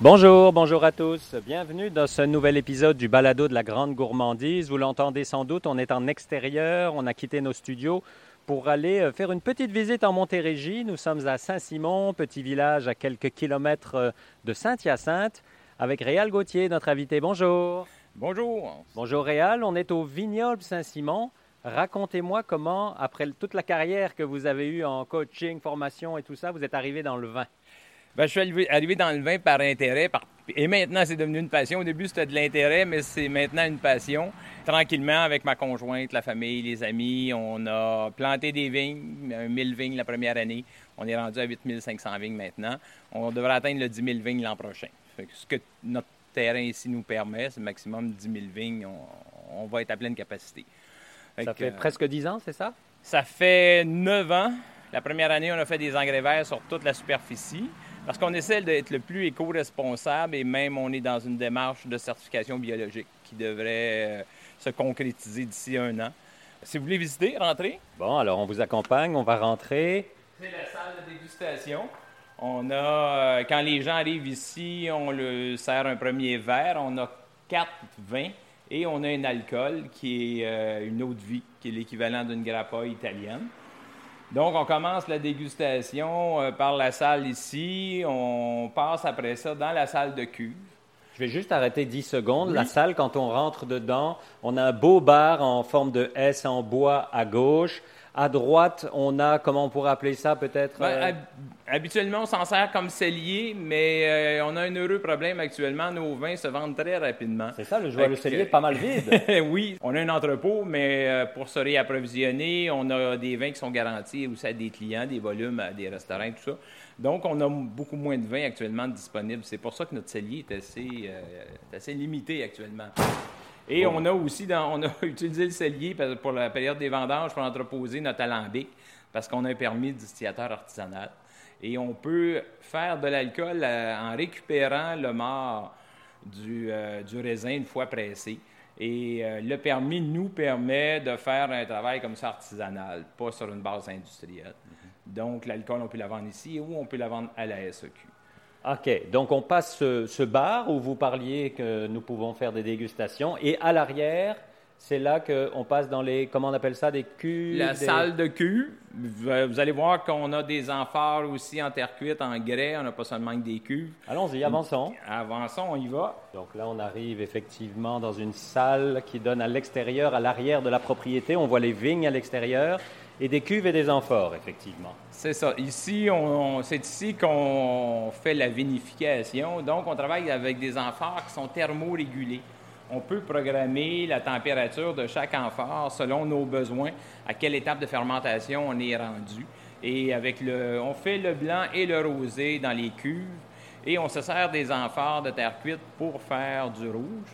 Bonjour, bonjour à tous. Bienvenue dans ce nouvel épisode du Balado de la Grande Gourmandise. Vous l'entendez sans doute, on est en extérieur, on a quitté nos studios pour aller euh, faire une petite visite en Montérégie. Nous sommes à Saint-Simon, petit village à quelques kilomètres euh, de Saint-Hyacinthe, avec Réal Gauthier, notre invité. Bonjour. Bonjour. Bonjour Réal, on est au vignoble Saint-Simon. Racontez-moi comment, après toute la carrière que vous avez eue en coaching, formation et tout ça, vous êtes arrivé dans le vin. Ben, je suis arrivé dans le vin par intérêt, et maintenant c'est devenu une passion. Au début c'était de l'intérêt, mais c'est maintenant une passion. Tranquillement, avec ma conjointe, la famille, les amis, on a planté des vignes, 1000 vignes la première année. On est rendu à 8500 vignes maintenant. On devrait atteindre le 10 000 vignes l'an prochain. Ce que notre terrain ici nous permet, c'est maximum 10 000 vignes. On, va être à pleine capacité. ça fait presque 10 ans, c'est ça? Ça fait 9 ans. La première année, on a fait des engrais verts sur toute la superficie. Parce qu'on essaie d'être le plus éco-responsable et même on est dans une démarche de certification biologique qui devrait euh, se concrétiser d'ici un an. Si vous voulez visiter, rentrez. Bon, alors on vous accompagne, on va rentrer. C'est la salle de dégustation. On a, euh, quand les gens arrivent ici, on leur sert un premier verre. On a quatre vins et on a un alcool qui est euh, une eau de vie, qui est l'équivalent d'une grappa italienne. Donc, on commence la dégustation euh, par la salle ici. On passe après ça dans la salle de cuve. Je vais juste arrêter 10 secondes. La salle, quand on rentre dedans, on a un beau bar en forme de S en bois à gauche. À droite, on a, comment on pourrait appeler ça peut-être? Ben, euh? habituellement, on s'en sert comme cellier, mais euh, on a un heureux problème actuellement. Nos vins se vendent très rapidement. C'est ça, le, joueur, le cellier est pas mal vide. oui, on a un entrepôt, mais euh, pour se réapprovisionner, on a des vins qui sont garantis aussi à des clients, des volumes à des restaurants, tout ça. Donc, on a beaucoup moins de vins actuellement disponibles. C'est pour ça que notre cellier est assez, assez limité actuellement. Et on a aussi on a utilisé le cellier pour la période des vendanges pour entreposer notre alambic parce qu'on a un permis de distillateur artisanal. Et on peut faire de l'alcool euh, en récupérant le mort euh, du, raisin une fois pressé. Et euh, le permis nous permet de faire un travail comme ça artisanal, pas sur une base industrielle. Mm-hmm. Donc, l'alcool, on peut la vendre ici ou on peut la vendre à la SEQ. OK. Donc, on passe ce, bar où vous parliez que nous pouvons faire des dégustations. Et à l'arrière, c'est là qu'on passe dans les, comment on appelle ça, des cuves? La salle de cuves. Vous allez voir qu'on a des amphores aussi en terre cuite, en grès. On n'a pas seulement des cuves. Allons-y, avançons. Avançons, on y va. Donc là, on arrive effectivement dans une salle qui donne à l'extérieur, à l'arrière de la propriété. On voit les vignes à l'extérieur et des cuves et des amphores, effectivement. C'est ça. Ici, c'est ici qu'on fait la vinification. Donc, on travaille avec des amphores qui sont thermorégulés. On peut programmer la température de chaque amphore selon nos besoins, à quelle étape de fermentation on est rendu. Et avec le, on fait le blanc et le rosé dans les cuves et on se sert des amphores de terre cuite pour faire du rouge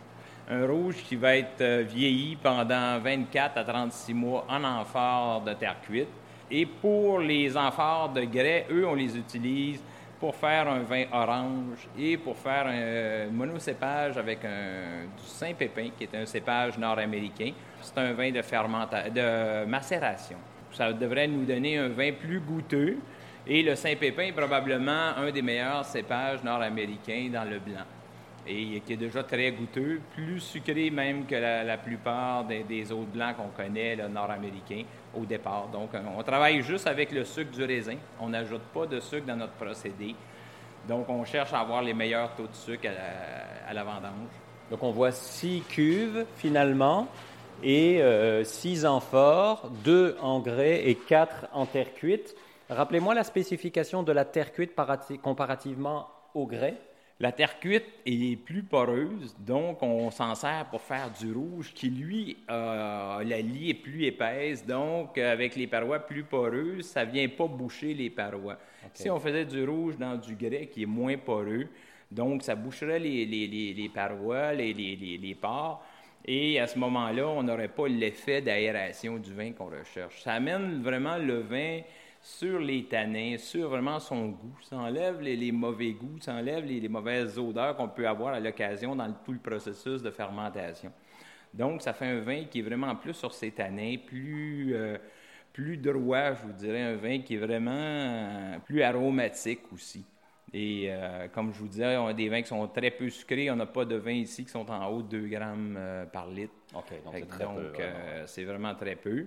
un rouge qui va être euh, vieilli pendant 24 à 36 mois en amphore de terre cuite. Et pour les amphores de grès, eux, on les utilise pour faire un vin orange et pour faire un monocépage avec un, du Saint-Pépin, qui est un cépage nord-américain. C'est un vin de, de macération. Ça devrait nous donner un vin plus goûteux. Et le Saint-Pépin est probablement un des meilleurs cépages nord-américains dans le blanc et qui est déjà très goûteux, plus sucré même que la, plupart des, autres blancs qu'on connaît, nord-américains, au départ. Donc, on travaille juste avec le sucre du raisin. On n'ajoute pas de sucre dans notre procédé. Donc, on cherche à avoir les meilleurs taux de sucre à, la vendange. Donc, on voit six cuves finalement et euh, six amphores, deux en grès et quatre en terre cuite. Rappelez-moi la spécification de la terre cuite comparativement au grès. La terre cuite est plus poreuse, donc on s'en sert pour faire du rouge qui, lui, la lie est plus épaisse, donc avec les parois plus poreuses, ça ne vient pas boucher les parois. Si on faisait du rouge dans du grès qui est moins poreux, donc ça boucherait les, les, les, parois, les, les, pores, et à ce moment-là, on n'aurait pas l'effet d'aération du vin qu'on recherche. Ça amène vraiment le vin sur les tanins, sur vraiment son goût. Ça enlève les, mauvais goûts, ça enlève les, mauvaises odeurs qu'on peut avoir à l'occasion dans tout le processus de fermentation. Donc, ça fait un vin qui est vraiment plus sur ses tanins, plus, euh, plus droit, je vous dirais, un vin qui est vraiment euh, plus aromatique aussi. Et euh, comme je vous disais, on a des vins qui sont très peu sucrés. On n'a pas de vins ici qui sont en haut de 2 grammes par litre. OK, donc peu. c'est vraiment très peu.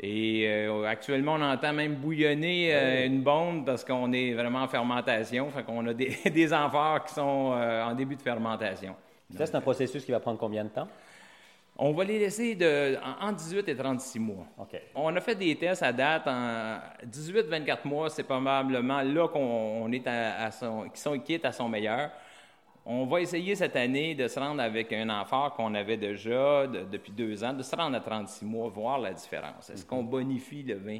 Et euh, actuellement, on entend même bouillonner euh, une bombe parce qu'on est vraiment en fermentation. Fait qu'on a des, des amphores qui sont euh, en début de fermentation. Ça, c'est un processus qui va prendre combien de temps? On va les laisser de, en, en 18 et 36 mois. On a fait des tests à date en 18-24 mois, c'est probablement là qu'on on est à, à son, qui sont qui est à son meilleur. On va essayer cette année de se rendre avec un amphore qu'on avait déjà de- depuis deux ans, de se rendre à 36 mois, voir la différence. Est-ce qu'on bonifie le vin?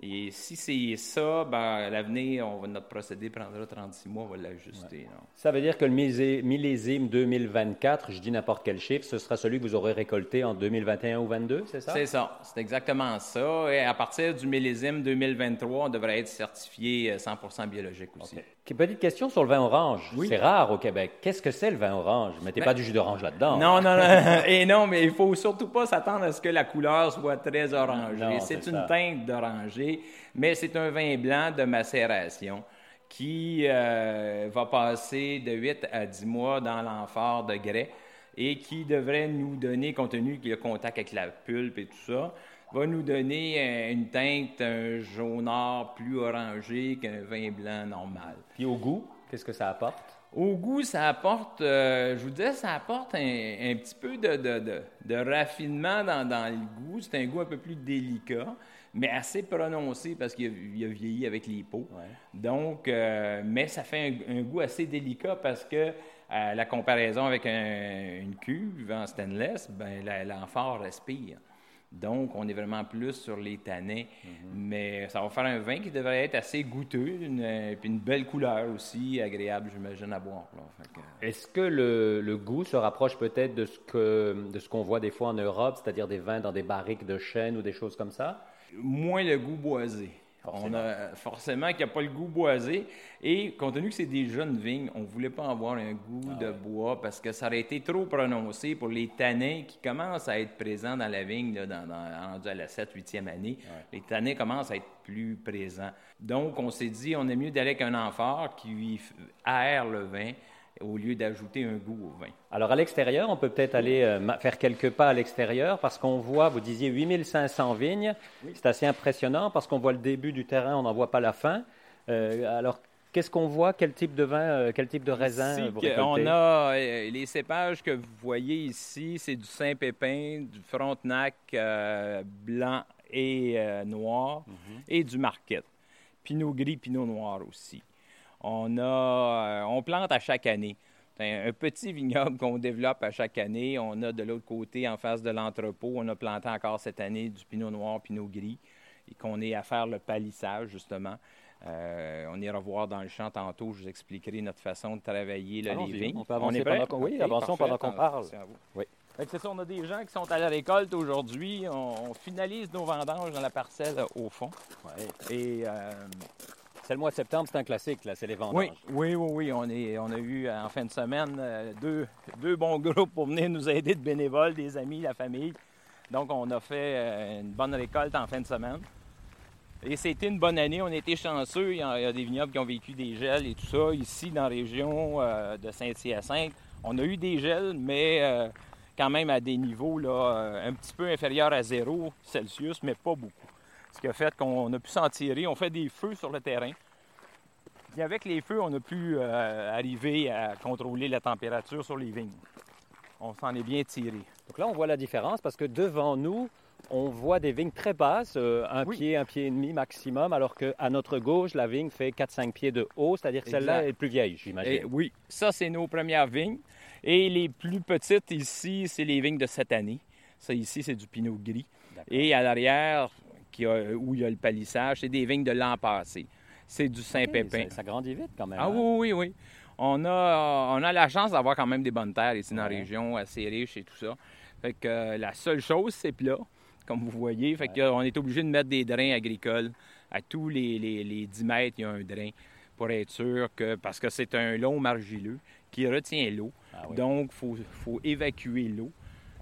Et si c'est ça, ben, à l'avenir, on va- notre procédé prendra 36 mois, on va l'ajuster. Ça veut dire que le millésime 2024, je dis n'importe quel chiffre, ce sera celui que vous aurez récolté en 2021 ou 2022, c'est ça? C'est ça, c'est exactement ça. Et à partir du millésime 2023, on devrait être certifié euh, 100% biologique aussi. Petite question sur le vin orange. Oui. C'est rare au Québec. Qu'est-ce que c'est le vin orange? Mettez Ben- pas du jus d'orange là-dedans. Non, non, non. Et non, mais il faut surtout pas s'attendre à ce que la couleur soit très orangée. C'est c'est une ça. teinte d'oranger, mais c'est un vin blanc de macération qui euh, va passer de 8 à 10 mois dans l'amphore de grès et qui devrait nous donner, compte tenu qu'il y a contact avec la pulpe et tout ça, va nous donner euh, une teinte, un jaunard plus orangé qu'un vin blanc normal. Puis au goût, qu'est-ce que ça apporte? Au goût, ça apporte, euh, je vous disais, ça apporte un, un petit peu de, de- de- de raffinement dans, dans le goût. C'est un goût un peu plus délicat, mais assez prononcé parce qu'il a, il a vieilli avec les peaux. Ouais. Donc, euh, mais ça fait un, un goût assez délicat parce que la comparaison avec un- une cuve en stainless, ben, la- l'amphore respire. Donc, on est vraiment plus sur les tanins. Mais ça va faire un vin qui devrait être assez goûteux, une, euh, puis une belle couleur aussi, agréable, j'imagine, à boire. que- Est-ce que le, le goût se rapproche peut-être de ce que de ce qu'on voit des fois en Europe, c'est-à-dire des vins dans des barriques de chêne ou des choses comme ça? moins le goût boisé. Forcément. On a forcément qu'il n'y a pas le goût boisé. Et compte tenu que c'est des jeunes vignes, on ne voulait pas avoir un goût de bois parce que ça aurait été trop prononcé pour les tanins qui commencent à être présents dans la vigne, là, dans, à la 7 8e année. Les tanins commencent à être plus présents. Donc, on s'est dit, on est mieux d'aller avec un amphore qui aère le vin au lieu d'ajouter un goût au vin. Alors à l'extérieur, on peut peut-être aller euh, faire quelques pas à l'extérieur parce qu'on voit, vous disiez 8500 vignes. C'est assez impressionnant parce qu'on voit le début du terrain, on n'en voit pas la fin. Euh, alors qu'est-ce qu'on voit? Quel type de vin, euh, quel type de raisin Ici, vous on a euh, les cépages que vous voyez ici, c'est du Saint-Pépin, du Frontenac euh, blanc et euh, noir Mhm. et du Marquette. Pinot gris, Pinot noir aussi. On a, euh, on plante à chaque année. C'est un, un petit vignoble qu'on développe à chaque année. On a de l'autre côté, en face de l'entrepôt, on a planté encore cette année du Pinot noir, Pinot gris, et qu'on est à faire le palissage justement. Euh, on ira voir dans le champ tantôt, je vous expliquerai notre façon de travailler là, les vignes. on peut avancer est pendant qu'on- oui, OK, avançons parfait. pendant qu'on parle. Oui. C'est ça, on a des gens qui sont à la récolte aujourd'hui. On, on finalise nos vendanges dans la parcelle au fond. Ouais. Et euh, C'est le mois de septembre, c'est un classique, là, c'est les vendanges. oui, oui, oui, oui. On, est, on a eu euh, en fin de semaine euh, deux, deux bons groupes pour venir nous aider de bénévoles, des amis, la famille. Donc, on a fait euh, une bonne récolte en fin de semaine. Et c'était une bonne année. On a été chanceux. Il y a, il y a des vignobles qui ont vécu des gels et tout ça. Ici, dans la région euh, de Saint-Hyacinthe, on a eu des gels, mais quand même à des niveaux là, un petit peu inférieurs à zéro Celsius, mais pas beaucoup. Ce qui a fait qu'on a pu s'en tirer. On fait des feux sur le terrain. Puis avec les feux, on a pu euh, arriver à contrôler la température sur les vignes. On s'en est bien tiré. Donc là, on voit la différence parce que devant nous, on voit des vignes très basses, euh, un Oui. pied, un pied et demi maximum, alors qu'à notre gauche, la vigne fait 4-5 pieds de haut, c'est-à-dire que celle-là est plus vieille, j'imagine. oui, ça, c'est nos premières vignes. Et les plus petites ici, c'est les vignes de cette année. Ça, ici, c'est du pinot gris. Et à l'arrière, qui a- où il y a le palissage, c'est des vignes de l'an passé. C'est du Saint-Pépin. Ça, ça grandit vite quand même. Ah hein? oui, oui, oui. On a, on a la chance d'avoir quand même des bonnes terres ici dans la région, assez riches et tout ça. Fait que euh, la seule chose, c'est plat, comme vous voyez. Fait Ouais. qu'on est obligé de mettre des drains agricoles. À tous les, les- les 10 mètres, il y a un drain pour être sûr que... Parce que c'est un long margileux qui retient l'eau. Ah oui. Donc, il faut, faut évacuer l'eau.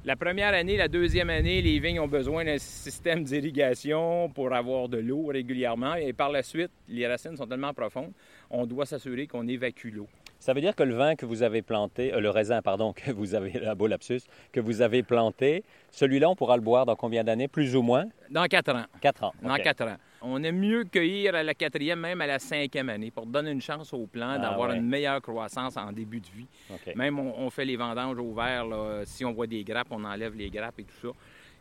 La première année, la deuxième année, les vignes ont besoin d'un système d'irrigation pour avoir de l'eau régulièrement. Et par la suite, les racines sont tellement profondes, on doit s'assurer qu'on évacue l'eau. Ça veut dire que le vin que vous avez planté, euh, le raisin, pardon, que vous avez, la beau lapsus, que vous avez planté, celui-là, on pourra le boire dans combien d'années, plus ou moins? Dans quatre ans. Quatre ans. Dans quatre ans. On aime mieux cueillir à la quatrième, même à la cinquième année, pour donner une chance au plant Ah, d'avoir ouais. une meilleure croissance en début de vie. Même on, on fait les vendanges au vert, là, si on voit des grappes, on enlève les grappes et tout ça.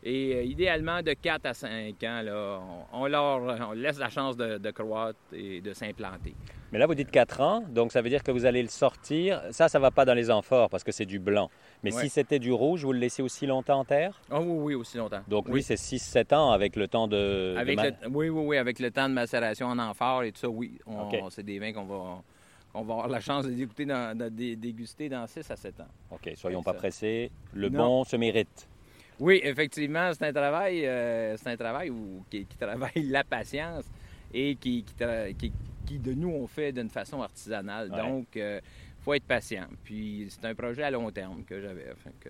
Et euh, idéalement, de 4 à 5 ans, là, on, on leur on laisse la chance de, de croître et de s'implanter. Mais là, vous dites 4 ans, donc ça veut dire que vous allez le sortir. Ça, ça va pas dans les amphores parce que c'est du blanc. Mais Ouais. si c'était du rouge, vous le laissez aussi longtemps en terre? Ah oui, oui, aussi longtemps. Donc Oui. lui, c'est 6-7 ans avec le temps de... de Avec ma- le, oui, oui, oui, avec le temps de macération en amphore et tout ça, oui. On-. C'est des vins qu'on va, qu'on va avoir la chance de dégoûter dans- de dé- déguster dans 6 à 7 ans. OK, soyons pas pressés. Le Non. bon se mérite. Oui, effectivement, c'est un travail, euh, c'est un travail où, qui, qui travaille la patience et qui, qui, tra- qui- qui, de nous, on fait d'une façon artisanale. Ouais. Donc, il faut être patient. Puis, c'est un projet à long terme que j'avais. Que,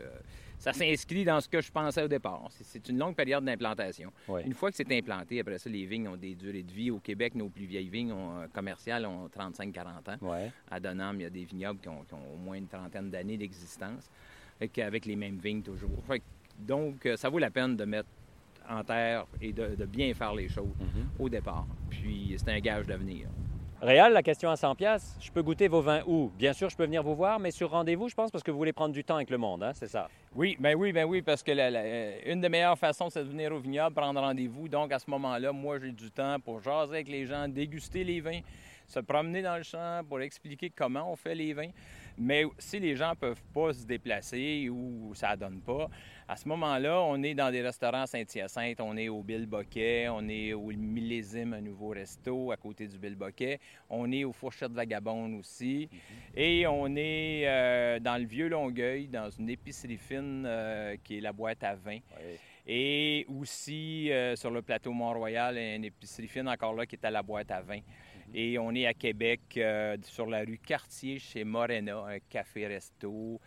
ça s'inscrit dans ce que je pensais au départ. C'est- une longue période d'implantation. Une fois que c'est implanté, après ça, les vignes ont des durées de vie. Au Québec, nos plus vieilles vignes ont, euh, commerciales ont 35-40 ans. Ouais. À Donham, il y a des vignobles qui ont, qui ont au moins une trentaine d'années d'existence, qu'avec les mêmes vignes toujours. Fait donc, euh, ça vaut la peine de mettre en terre et de, de bien faire les choses Mhm. au départ. Puis, c'est un gage d'avenir. Réal, la question à 100 pièces. Je peux goûter vos vins où? Bien sûr, je peux venir vous voir, mais sur rendez-vous, je pense, parce que vous voulez prendre du temps avec le monde, hein, c'est ça? Oui, ben oui, ben oui, parce que la- la- euh, une des meilleures façons, c'est de venir au vignoble, prendre rendez-vous. Donc, à ce moment-là, moi, j'ai du temps pour jaser avec les gens, déguster les vins, se promener dans le champ pour expliquer comment on fait les vins. Mais si les gens peuvent pas se déplacer ou ça donne pas, à ce moment-là, on est dans des restaurants Saint-Hyacinthe, on est au Bill Boquet, on est au Millésime, un nouveau resto à côté du Bill Boquet, on est aux Fourchettes Vagabondes aussi, et on est euh, dans le Vieux Longueuil, dans une épicerie fine euh, qui est la boîte à vin. Oui. Et aussi euh, sur le plateau Mont-Royal, une épicerie fine encore là qui est à la boîte à vin. Et on est à Québec, euh, sur la rue Cartier, chez Morena, un café-resto.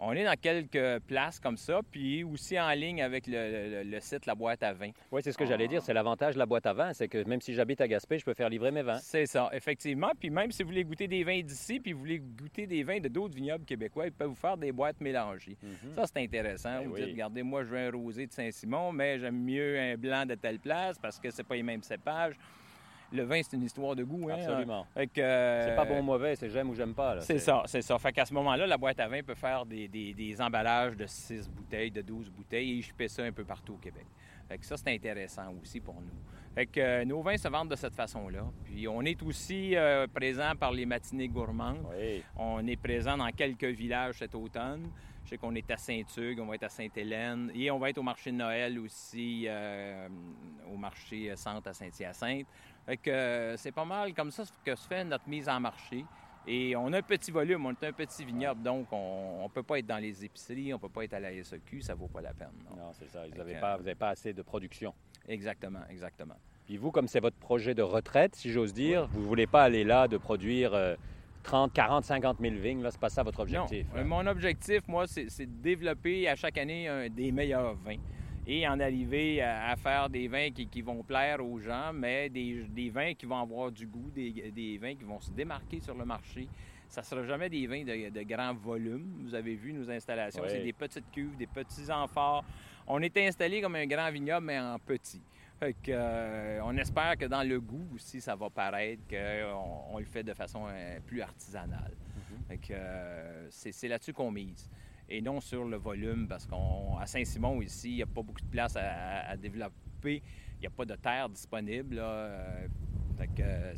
On est dans quelques places comme ça, puis aussi en ligne avec le, le- le site La Boîte à vin. Oui, c'est ce que j'allais dire. C'est l'avantage de la boîte à vin, c'est que même si j'habite à Gaspé, je peux faire livrer mes vins. C'est ça, effectivement. Puis même si vous voulez goûter des vins d'ici, puis vous voulez goûter des vins de d'autres vignobles québécois, ils peuvent vous faire des boîtes mélangées. Ça, c'est intéressant. Ben vous oui. dites, regardez, moi, je veux un rosé de Saint-Simon, mais j'aime mieux un blanc de telle place parce que c'est pas les mêmes cépages. Le vin, c'est une histoire de goût. Hein? Absolument. Que, euh, C'est pas bon ou mauvais, c'est j'aime ou j'aime pas. C'est ça, c'est ça. Fait qu'à ce moment-là, la boîte à vin peut faire des, des- des emballages de 6 bouteilles, de 12 bouteilles et je fais ça un peu partout au Québec. Fait que ça, c'est intéressant aussi pour nous. Fait que euh, nos vins se vendent de cette façon-là. Puis on est aussi euh, présent par les matinées gourmandes. Oui. On est présent dans quelques villages cet automne. Je sais qu'on est à Saint-Hugues, on va être à Sainte-Hélène et on va être au marché de Noël aussi, euh, au marché centre à Saint-Hyacinthe. Fait que euh, c'est pas mal comme ça que se fait notre mise en marché. Et on a un petit volume, on est un petit vignoble, donc on ne peut pas être dans les épiceries, on peut pas être à la SAQ, ça vaut pas la peine. non. Non, c'est ça. Vous n'avez pas, vous avez pas assez de production. Exactement, exactement. Puis vous, comme c'est votre projet de retraite, si j'ose dire, vous ne voulez pas aller là de produire euh, 30, 40, 50 000 vignes. Là, c'est pas ça votre objectif. Non, euh, mon objectif, moi, c'est c'est de développer à chaque année un- des meilleurs vins et en arriver à, à faire des vins qui, qui vont plaire aux gens, mais des, des vins qui vont avoir du goût, des, des vins qui vont se démarquer sur le marché. Ça ne sera jamais des vins de, de grand volume. Vous avez vu nos installations, Oui. c'est des petites cuves, des petits amphores. On est installé comme un grand vignoble, mais en petit. Fait que, euh, on espère que dans le goût aussi, ça va paraître qu'on on le fait de façon euh, plus artisanale. Que, euh, c'est là-dessus qu'on mise. Et non sur le volume, parce qu'à Saint-Simon, ici, il n'y a pas beaucoup de place à, développer. Il n'y a pas de terre disponible. là. Euh, fait que, euh,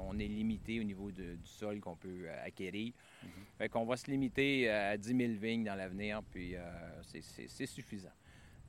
on est limité au niveau de- du sol qu'on peut euh, acquérir. Fait qu'on va se limiter à 10 000 vignes dans l'avenir, puis euh, c'est suffisant.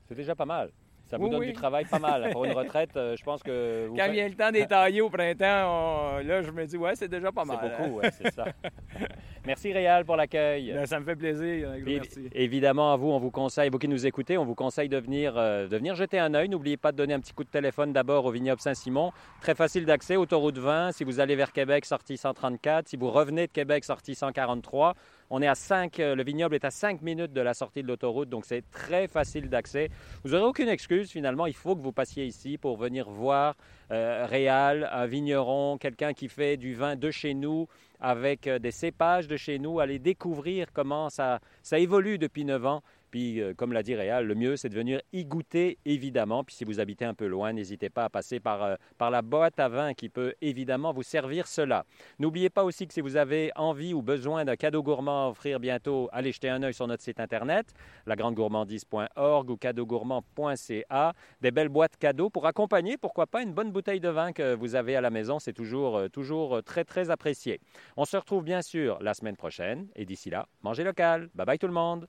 C'est déjà pas mal. Ça vous Oui, donne oui. du travail pas mal. Pour une retraite, euh, je pense que. vous Quand faites- vient le temps des tailler au printemps, on- là, je me dis, ouais, c'est déjà pas C'est mal. hein. beaucoup, ouais, c'est ça. Merci Réal pour l'accueil. Ben, ça me fait plaisir. un gros Et- merci. Évidemment, à vous, on vous conseille, vous qui nous écoutez, on vous conseille de venir, euh, de venir jeter un œil. N'oubliez pas de donner un petit coup de téléphone d'abord au vignoble Saint-Simon. Très facile d'accès, autoroute 20. Si vous allez vers Québec, sortie 134. Si vous revenez de Québec, sortie 143. On est à 5, euh, le vignoble est à 5 minutes de la sortie de l'autoroute, donc c'est très facile d'accès. Vous n'aurez aucune excuse finalement, il faut que vous passiez ici pour venir voir euh, Réal, un vigneron, quelqu'un qui fait du vin de chez nous, avec euh, des cépages de chez nous, aller découvrir comment ça, ça évolue depuis 9 ans. Puis, euh, comme l'a dit Réal, le mieux, c'est de venir y goûter, évidemment. Puis, si vous habitez un peu loin, n'hésitez pas à passer par, euh, par la boîte à vin qui peut évidemment vous servir cela. N'oubliez pas aussi que si vous avez envie ou besoin d'un cadeau gourmand à offrir bientôt, allez jeter un œil sur notre site internet, lagrandegourmandise.org ou cadeaugourmand.ca. Des belles boîtes cadeaux pour accompagner, pourquoi pas, une bonne bouteille de vin que vous avez à la maison. C'est toujours, euh, toujours très, très apprécié. On se retrouve bien sûr la semaine prochaine. Et d'ici là, mangez local. Bye bye tout le monde.